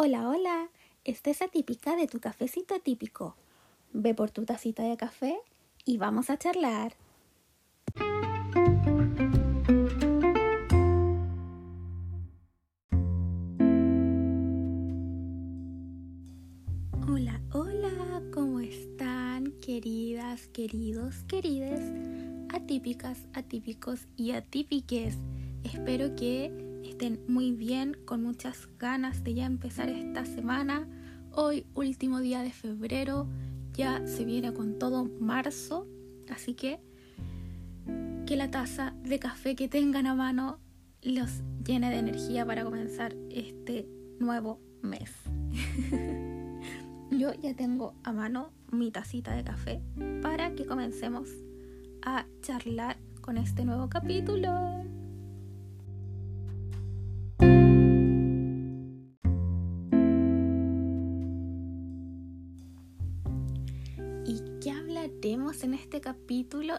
Hola, hola, esta es atípica de tu cafecito atípico. Ve por tu tacita de café y vamos a charlar. Hola, hola, ¿cómo están queridas, queridos, querides, atípicas, atípicos y atípiques? Espero que estén muy bien, con muchas ganas de ya empezar esta semana. Hoy, último día de febrero, ya se viene con todo marzo, así que que la taza de café que tengan a mano los llene de energía para comenzar este nuevo mes. Yo ya tengo a mano mi tacita de café para que comencemos a charlar con este nuevo capítulo.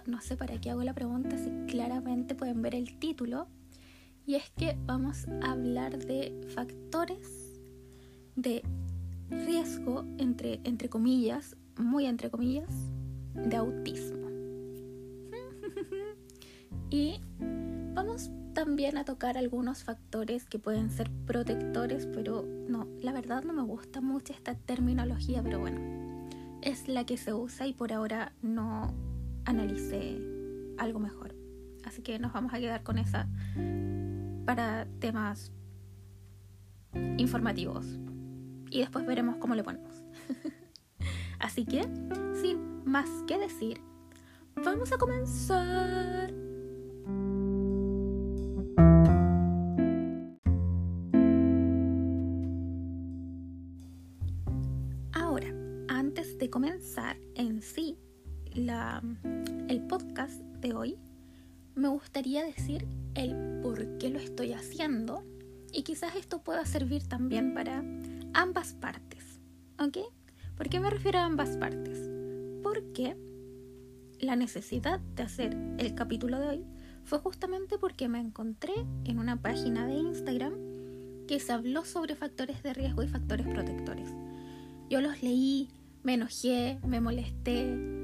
No sé para qué hago la pregunta, si claramente pueden ver el título, y es que vamos a hablar de factores de riesgo, entre, entre comillas, muy entre comillas, de autismo. y vamos también a tocar algunos factores que pueden ser protectores, pero no, la verdad no me gusta mucho esta terminología, pero bueno es la que se usa y por ahora no analicé algo mejor. Así que nos vamos a quedar con esa para temas informativos. Y después veremos cómo le ponemos. Así que, sin más que decir, vamos a comenzar de hoy, me gustaría decir el por qué lo estoy haciendo y quizás esto pueda servir también para ambas partes. ¿Ok? ¿Por qué me refiero a ambas partes? Porque la necesidad de hacer el capítulo de hoy fue justamente porque me encontré en una página de Instagram que se habló sobre factores de riesgo y factores protectores. Yo los leí, me enojé, me molesté,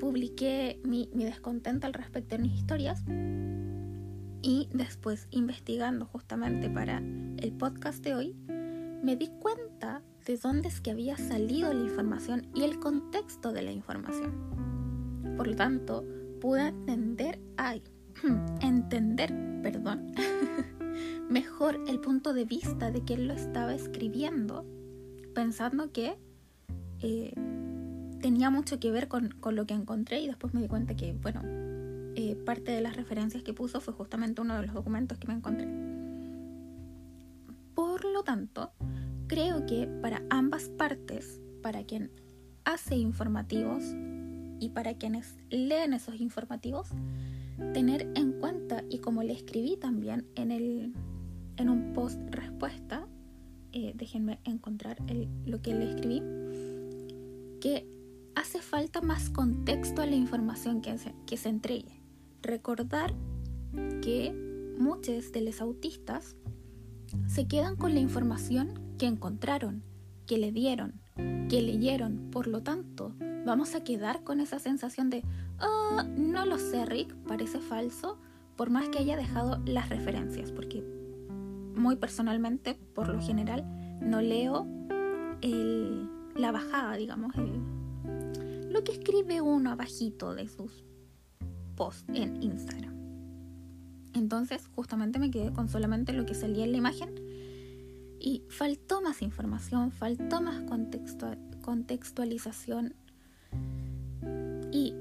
publiqué mi, descontento al respecto en mis historias y después investigando justamente para el podcast de hoy, me di cuenta de dónde es que había salido la información y el contexto de la información. Por lo tanto, pude entender, ay, entender, perdón, mejor el punto de vista de quien lo estaba escribiendo, pensando que eh, tenía mucho que ver con, lo que encontré y después me di cuenta que, bueno, eh, parte de las referencias que puso fue justamente uno de los documentos que me encontré. Por lo tanto, creo que para ambas partes, para quien hace informativos y para quienes leen esos informativos, tener en cuenta, y como le escribí también en, el, en un post respuesta, eh, déjenme encontrar lo que le escribí, que hace falta más contexto a la información que se, que se entregue. Recordar que muchos de los autistas se quedan con la información que encontraron, que le dieron, que leyeron. Por lo tanto, vamos a quedar con esa sensación de, oh, no lo sé, Rick, parece falso, por más que haya dejado las referencias, porque muy personalmente, por lo general, no leo el, la bajada, digamos, lo que escribe uno abajito de sus posts en Instagram. Entonces, justamente me quedé con solamente lo que salía en la imagen y faltó más información, faltó más contextualización y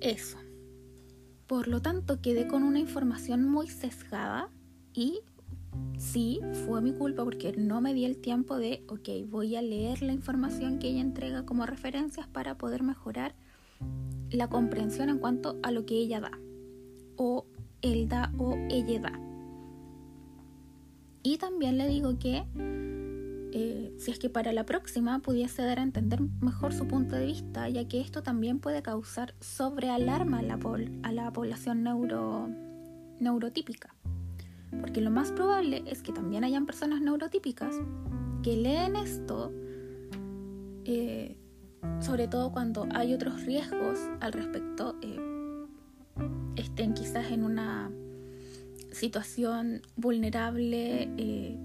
eso. Por lo tanto, quedé con una información muy sesgada y sí, fue mi culpa porque no me di el tiempo de, ok, voy a leer la información que ella entrega como referencias para poder mejorar la comprensión en cuanto a lo que ella da, o él da o ella da. Y también le digo que eh, si es que para la próxima pudiese dar a entender mejor su punto de vista, ya que esto también puede causar sobrealarma a la, a la población neuro, neurotípica. Porque lo más probable es que también hayan personas neurotípicas que leen esto, eh, sobre todo cuando hay otros riesgos al respecto, eh, estén quizás en una situación vulnerable, eh,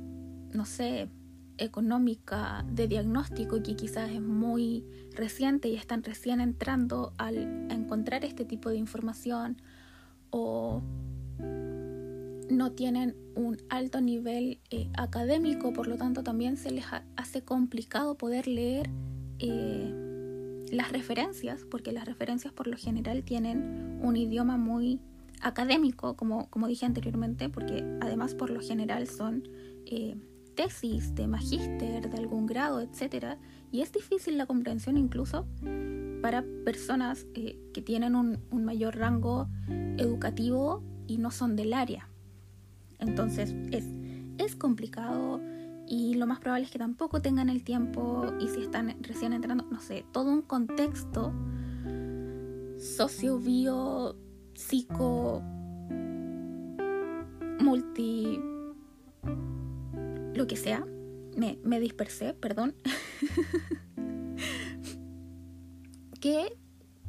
no sé, económica, de diagnóstico, que quizás es muy reciente y están recién entrando al encontrar este tipo de información o no tienen un alto nivel eh, académico, por lo tanto también se les hace complicado poder leer eh, las referencias, porque las referencias por lo general tienen un idioma muy académico, como, como dije anteriormente, porque además por lo general son eh, tesis de magíster, de algún grado, etc. Y es difícil la comprensión incluso para personas que tienen un, un mayor rango educativo y no son del área. Entonces es, es complicado y lo más probable es que tampoco tengan el tiempo y si están recién entrando, no sé, todo un contexto socio, bio, psico, multi, lo que sea. Me, me dispersé, perdón. que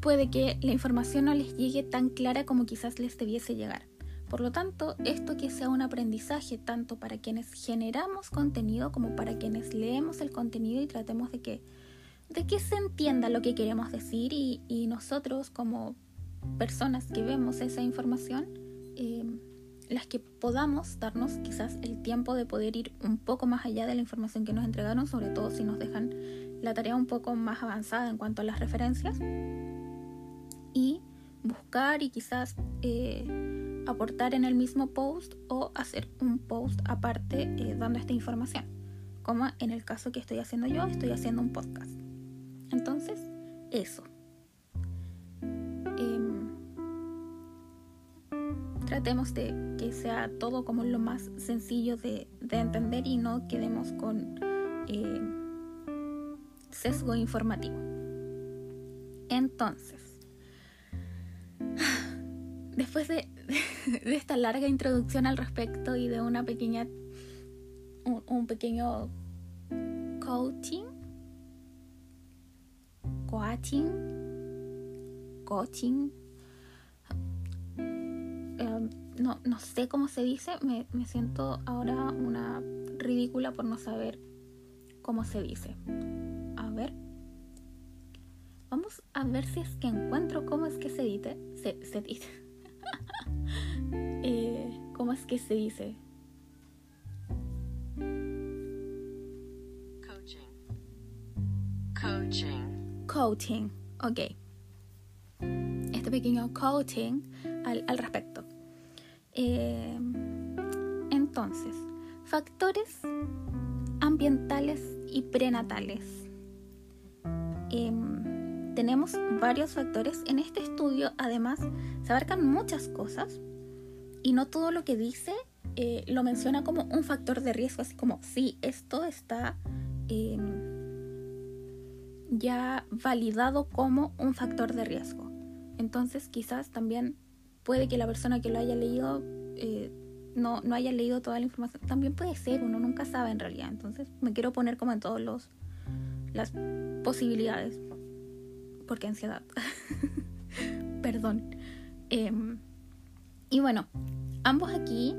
puede que la información no les llegue tan clara como quizás les debiese llegar. Por lo tanto, esto que sea un aprendizaje tanto para quienes generamos contenido como para quienes leemos el contenido y tratemos de que, de que se entienda lo que queremos decir y, nosotros como personas que vemos esa información, em, las que podamos darnos quizás el tiempo de poder ir un poco más allá de la información que nos entregaron, sobre todo si nos dejan la tarea un poco más avanzada en cuanto a las referencias, y buscar y quizás... Eh, aportar en el mismo post o hacer un post aparte eh, dando esta información. Como en el caso que estoy haciendo yo, estoy haciendo un podcast. Entonces, eso. Em, tratemos de que sea todo como lo más sencillo de, entender y no quedemos con eh, sesgo informativo. Entonces, después de, esta larga introducción al respecto y de una pequeña, un, pequeño coaching, coaching, coaching, em, no, no sé cómo se dice, me, me siento ahora una ridícula por no saber cómo se dice. A ver. Vamos a ver si es que encuentro cómo es que se dice. Se, se dice. Eh, ¿Cómo es que se dice? Coaching. Coaching. Coaching, ok. Este pequeño coaching al, respecto. Eh, entonces, factores ambientales y prenatales. Em, tenemos varios factores. En este estudio, además, se abarcan muchas cosas y no todo lo que dice eh, lo menciona como un factor de riesgo, así como, sí, esto está em, ya validado como un factor de riesgo. Entonces quizás también puede que la persona que lo haya leído eh, no, no haya leído toda la información. También puede ser, uno nunca sabe en realidad. Entonces me quiero poner como en todos los las posibilidades. Porque ansiedad. Perdón. Em, y bueno, ambos aquí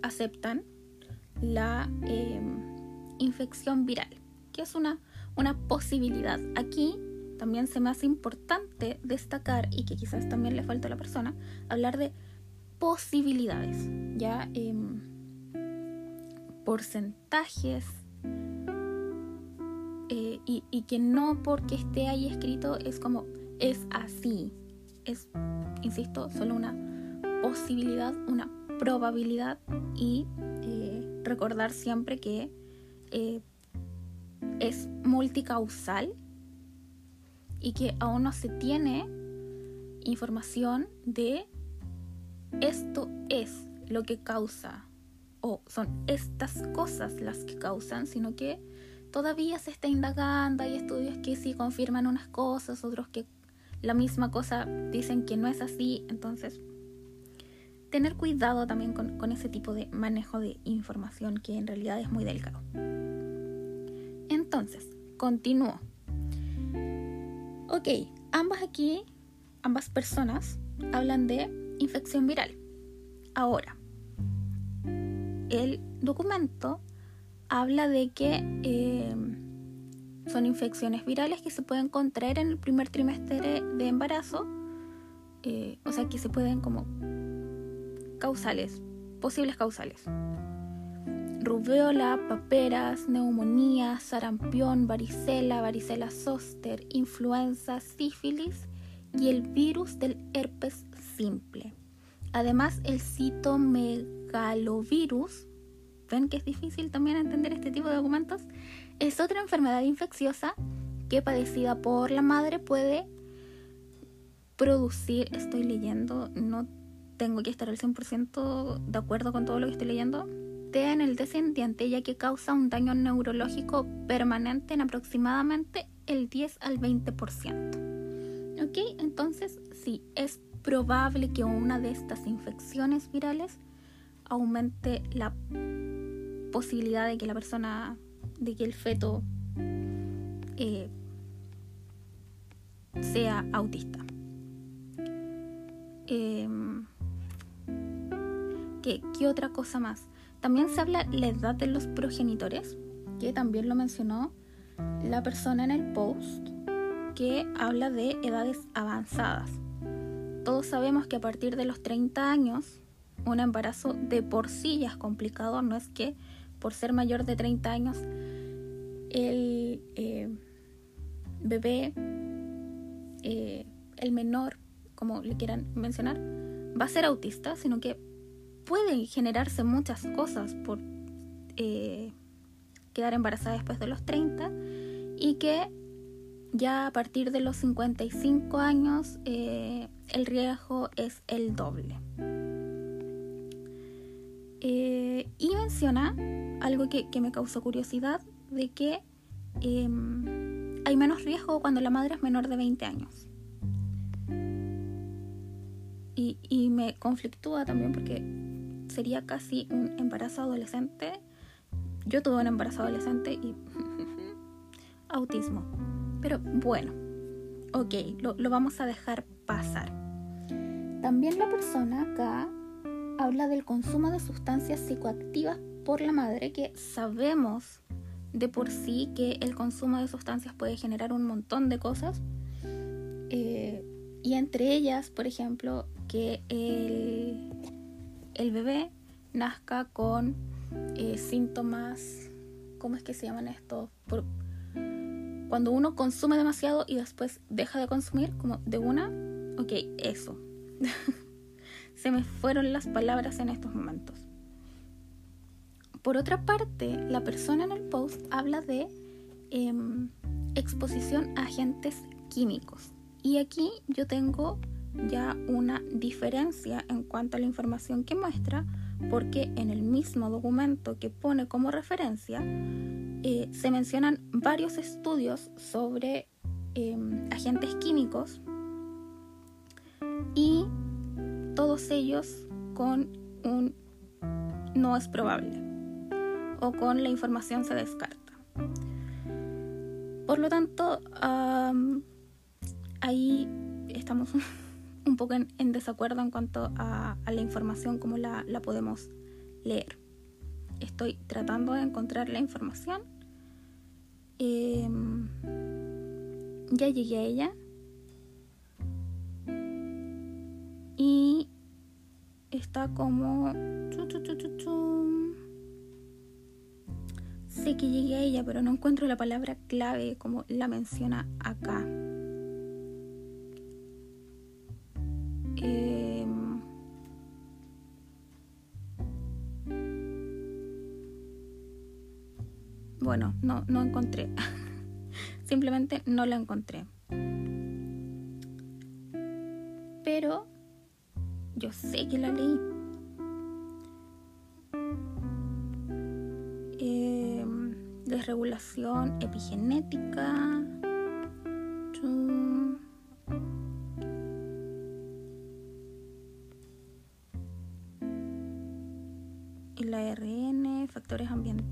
aceptan la em, infección viral, que es una, una posibilidad. Aquí también se me hace importante destacar, y que quizás también le falta a la persona, hablar de posibilidades, ya em, porcentajes, eh, y, y, que no porque esté ahí escrito es como es así, es, insisto, solo una posibilidad, una probabilidad y eh, recordar siempre que eh, es multicausal y que aún no se tiene información de esto es lo que causa o son estas cosas las que causan, sino que todavía se está indagando, hay estudios que sí confirman unas cosas, otros que la misma cosa dicen que no es así, entonces tener cuidado también con, ese tipo de manejo de información que en realidad es muy delicado. Entonces, continúo. Ok, ambas aquí, ambas personas hablan de infección viral. Ahora, el documento habla de que eh, son infecciones virales que se pueden contraer en el primer trimestre de embarazo, eh, o sea que se pueden como causales, posibles causales. Rubiola, paperas, neumonía, sarampión, varicela, varicela zoster, influenza, sífilis y el virus del herpes simple. Además, el citomegalovirus, ven que es difícil también entender este tipo de documentos, es otra enfermedad infecciosa que padecida por la madre puede producir, estoy leyendo, no tengo que estar al 100% de acuerdo con todo lo que estoy leyendo, en el descendiente ya que causa un daño neurológico permanente en aproximadamente el 10 al 20%. ¿Ok? Entonces, sí, es probable que una de estas infecciones virales aumente la posibilidad de que la persona, de que el feto eh, sea autista. Em, ¿qué, ¿Qué otra cosa más? También se habla la edad de los progenitores, que también lo mencionó la persona en el post, que habla de edades avanzadas. Todos sabemos que a partir de los 30 años, un embarazo de por sí ya es complicado, no es que por ser mayor de 30 años el eh, bebé, eh, el menor, como le quieran mencionar, va a ser autista, sino que pueden generarse muchas cosas por eh, quedar embarazada después de los 30 y que ya a partir de los 55 años eh, el riesgo es el doble. Eh, y menciona algo que, me causó curiosidad de que em, hay menos riesgo cuando la madre es menor de 20 años. Y, y me conflictúa también porque sería casi un embarazo adolescente. Yo tuve un embarazo adolescente y autismo. Pero bueno, ok, lo, vamos a dejar pasar. También la persona acá habla del consumo de sustancias psicoactivas por la madre, que sabemos de por sí que el consumo de sustancias puede generar un montón de cosas. Eh, y entre ellas, por ejemplo, que el, el bebé nazca con eh, síntomas, ¿cómo es que se llaman estos? cuando uno consume demasiado y después deja de consumir, como de una, ok, eso. se me fueron las palabras en estos momentos. Por otra parte, la persona en el post habla de em, exposición a agentes químicos. Y aquí yo tengo ya una diferencia en cuanto a la información que muestra, porque en el mismo documento que pone como referencia eh, se mencionan varios estudios sobre em, agentes químicos y todos ellos con un no es probable o con la información se descarta. Por lo tanto, ahí estamos un poco en, desacuerdo en cuanto a, la información, como la, podemos leer. Estoy tratando de encontrar la información. Em, ya llegué a ella. Y está como... Sé que llegué a ella, pero no encuentro la palabra clave como la menciona acá. Em, bueno, no, no encontré. Simplemente no la encontré. Pero yo sé que la leí. Em, desregulación epigenética.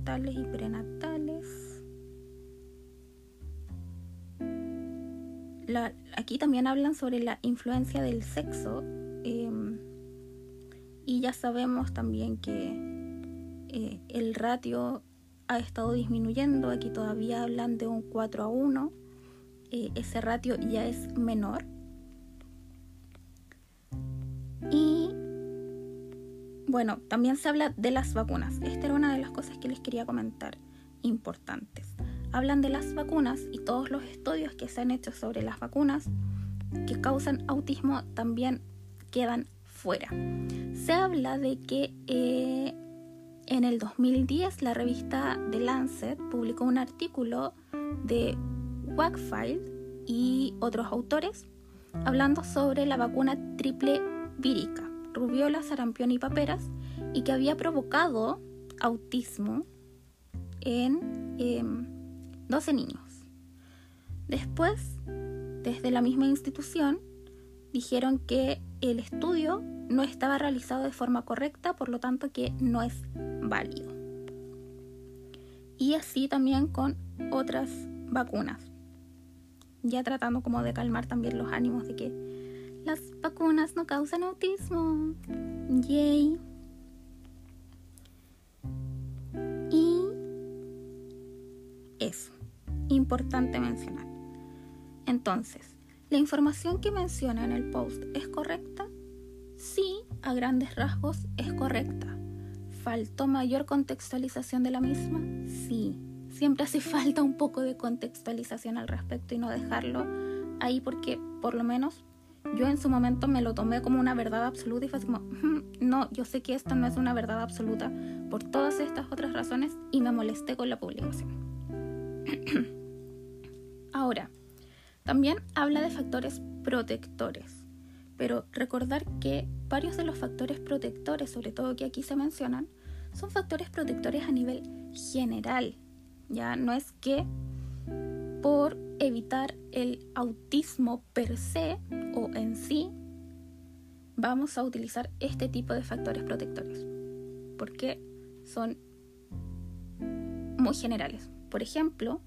Y prenatales. aquí también hablan sobre la influencia del sexo em, y ya sabemos también que eh, el ratio ha estado disminuyendo, aquí todavía hablan de un 4 a 1, eh, ese ratio ya es menor. Bueno, también se habla de las vacunas. Esta era una de las cosas que les quería comentar, importantes. Hablan de las vacunas y todos los estudios que se han hecho sobre las vacunas que causan autismo también quedan fuera. Se habla de que eh, en el 2010 la revista The Lancet publicó un artículo de Wakefield y otros autores hablando sobre la vacuna triple vírica, rubiola, sarampión y paperas, y que había provocado autismo en 12 em, niños. Después, desde la misma institución, dijeron que el estudio no estaba realizado de forma correcta, por lo tanto que no es válido. Y así también con otras vacunas. Ya tratando como de calmar también los ánimos de que las vacunas no causan autismo. Yay. Y eso, importante mencionar. Entonces, ¿la información que menciona en el post es correcta? Sí, a grandes rasgos es correcta. ¿Faltó mayor contextualización de la misma? Sí. Siempre hace falta un poco de contextualización al respecto y no dejarlo ahí porque por lo menos yo en su momento me lo tomé como una verdad absoluta y fue así como, no, yo sé que esto no es una verdad absoluta por todas estas otras razones y me molesté con la publicación. Ahora, también habla de factores protectores pero recordar que varios de los factores protectores, sobre todo que aquí se mencionan, son factores protectores a nivel general. Ya no es que por evitar el autismo per se o en sí, vamos a utilizar este tipo de factores protectores, porque son muy generales. Por ejemplo,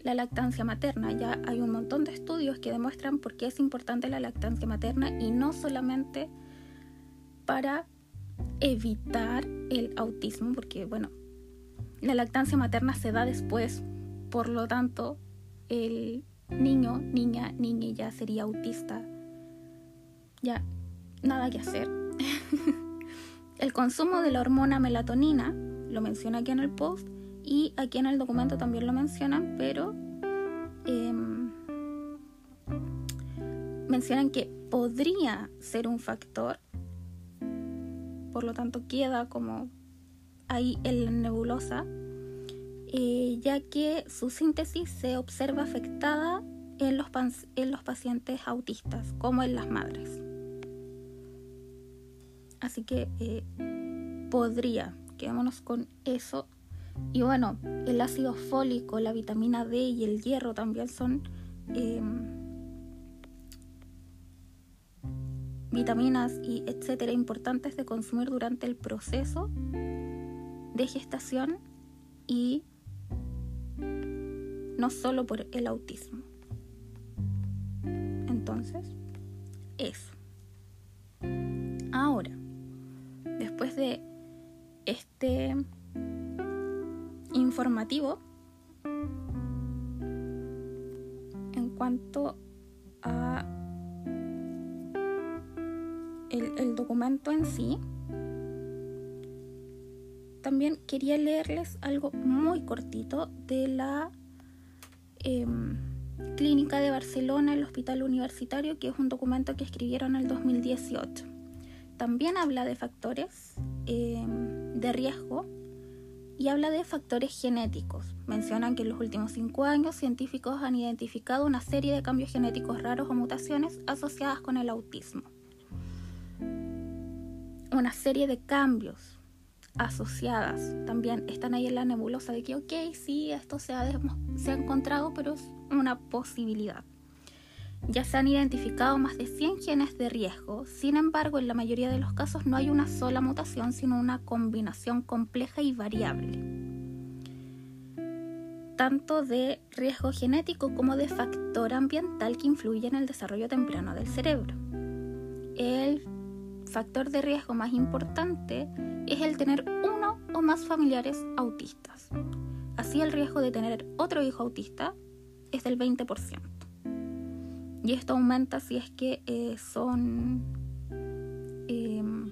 la lactancia materna. Ya hay un montón de estudios que demuestran por qué es importante la lactancia materna y no solamente para evitar el autismo, porque bueno, la lactancia materna se da después, por lo tanto, el niño, niña, niña ya sería autista. Ya, nada que hacer. el consumo de la hormona melatonina, lo menciona aquí en el post, y aquí en el documento también lo mencionan, pero em, mencionan que podría ser un factor, por lo tanto queda como ahí en la nebulosa, eh, ya que su síntesis se observa afectada en los, en los pacientes autistas, como en las madres. Así que eh, podría, quedémonos con eso y bueno, el ácido fólico, la vitamina D y el hierro también son em, vitaminas y etcétera importantes de consumir durante el proceso de gestación y no solo por el autismo. Entonces, eso. Ahora, después de este informativo en cuanto a el, documento en sí. También quería leerles algo muy cortito de la em, Clínica de Barcelona, el Hospital Universitario, que es un documento que escribieron en el 2018. También habla de factores em, de riesgo y habla de factores genéticos. Mencionan que en los últimos cinco años científicos han identificado una serie de cambios genéticos raros o mutaciones asociadas con el autismo. Una serie de cambios asociadas también están ahí en la nebulosa de que, ok, sí, esto se ha, se ha encontrado, pero es una posibilidad. Ya se han identificado más de 100 genes de riesgo, sin embargo en la mayoría de los casos no hay una sola mutación, sino una combinación compleja y variable. tanto de riesgo genético como de factor ambiental que influye en el desarrollo temprano del cerebro. El factor de riesgo más importante es el tener uno o más familiares autistas. Así el riesgo de tener otro hijo autista es del 20%. Y esto aumenta si es que eh, son em,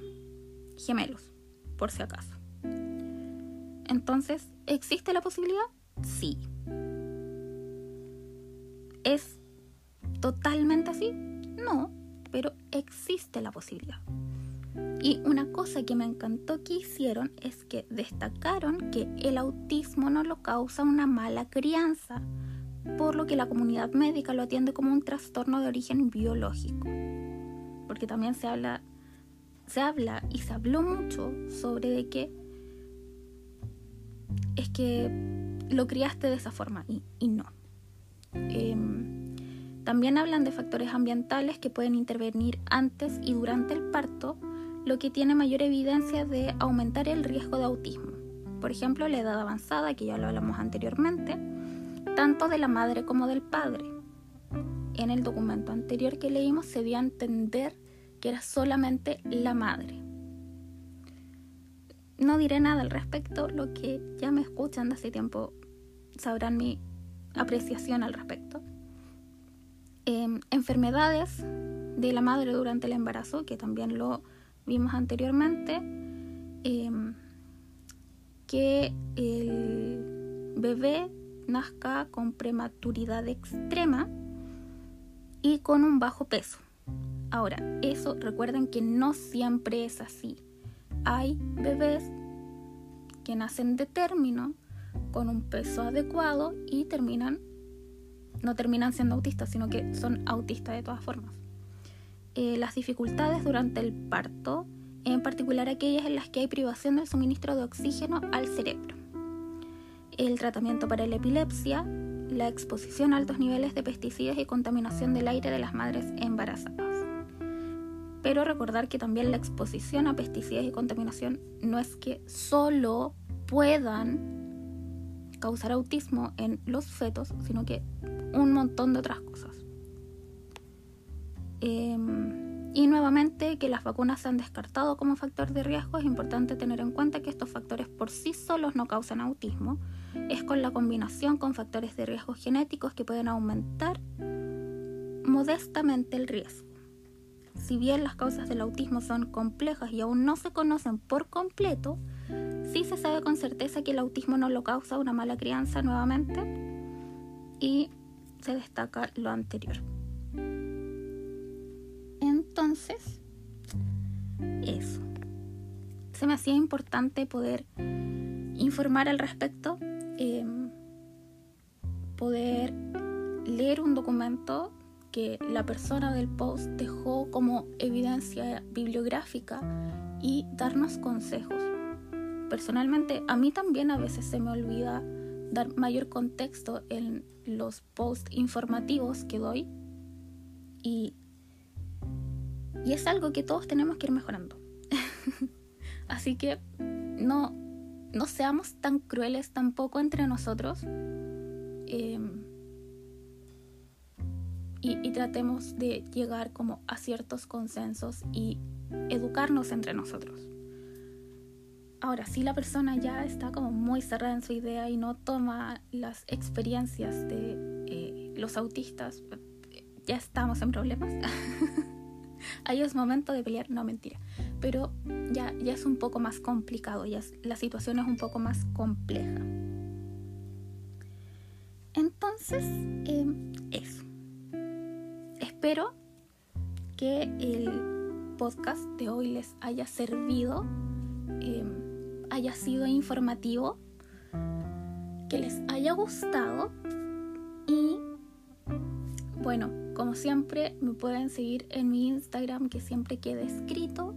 gemelos, por si acaso. Entonces, ¿existe la posibilidad? Sí. ¿Es totalmente así? No, existe la posibilidad. Y una cosa que me encantó que hicieron es que destacaron que el autismo no lo causa una mala crianza, por lo que la comunidad médica lo atiende como un trastorno de origen biológico. Porque también se habla, se habla y se habló mucho sobre de que es que lo criaste de esa forma y, no. Em, también hablan de factores ambientales que pueden intervenir antes y durante el parto, lo que tiene mayor evidencia de aumentar el riesgo de autismo. Por ejemplo, la edad avanzada, que ya lo hablamos anteriormente, tanto de la madre como del padre. En el documento anterior que leímos se dio a entender que era solamente la madre. No diré nada al respecto, lo que ya me escuchan de hace tiempo sabrán mi apreciación al respecto. Em, enfermedades de la madre durante el embarazo, que también lo vimos anteriormente, em, que el bebé nazca con prematuridad extrema y con un bajo peso. Ahora, eso recuerden que no siempre es así. Hay bebés que nacen de término con un peso adecuado y terminan, no terminan siendo autistas, sino que son autistas de todas formas. Eh, las dificultades durante el parto, en particular aquellas en las que hay privación del suministro de oxígeno al cerebro el tratamiento para la epilepsia, la exposición a altos niveles de pesticidas y contaminación del aire de las madres embarazadas. Pero recordar que también la exposición a pesticidas y contaminación no es que solo puedan causar autismo en los fetos, sino que un montón de otras cosas. Em, y nuevamente, que las vacunas se han descartado como factor de riesgo, es importante tener en cuenta que estos factores por sí solos no causan autismo. Es con la combinación con factores de riesgo genéticos que pueden aumentar modestamente el riesgo. Si bien las causas del autismo son complejas y aún no se conocen por completo, sí se sabe con certeza que el autismo no lo causa una mala crianza nuevamente y se destaca lo anterior. Entonces, eso. Se me hacía importante poder informar al respecto, em, poder leer un documento que la persona del post dejó como evidencia bibliográfica y darnos consejos. Personalmente, a mí también a veces se me olvida dar mayor contexto en los posts informativos que doy y y es algo que todos tenemos que ir mejorando. Así que no, no seamos tan crueles tampoco entre nosotros. Em, y, y, tratemos de llegar como a ciertos consensos y educarnos entre nosotros. Ahora, si la persona ya está como muy cerrada en su idea y no toma las experiencias de eh, los autistas, ya estamos en problemas. ahí es momento de pelear, no mentira, pero ya, ya es un poco más complicado, ya la situación es un poco más compleja. Entonces, em, eso. Espero que el podcast de hoy les haya servido, em, haya sido informativo, que les haya gustado y bueno, como siempre, me pueden seguir en mi Instagram que siempre queda escrito.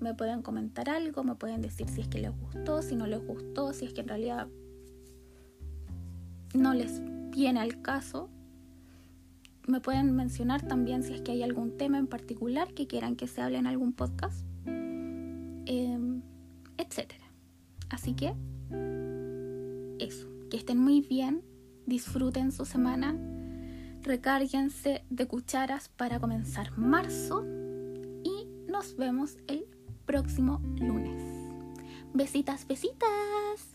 Me pueden comentar algo, me pueden decir si es que les gustó, si no les gustó, si es que en realidad no les viene al caso. Me pueden mencionar también si es que hay algún tema en particular que quieran que se hable en algún podcast, eh, etc. Así que, eso. que estén muy bien, disfruten su semana, recárguense de cucharas para comenzar marzo y nos vemos el próximo lunes. Besitas, besitas.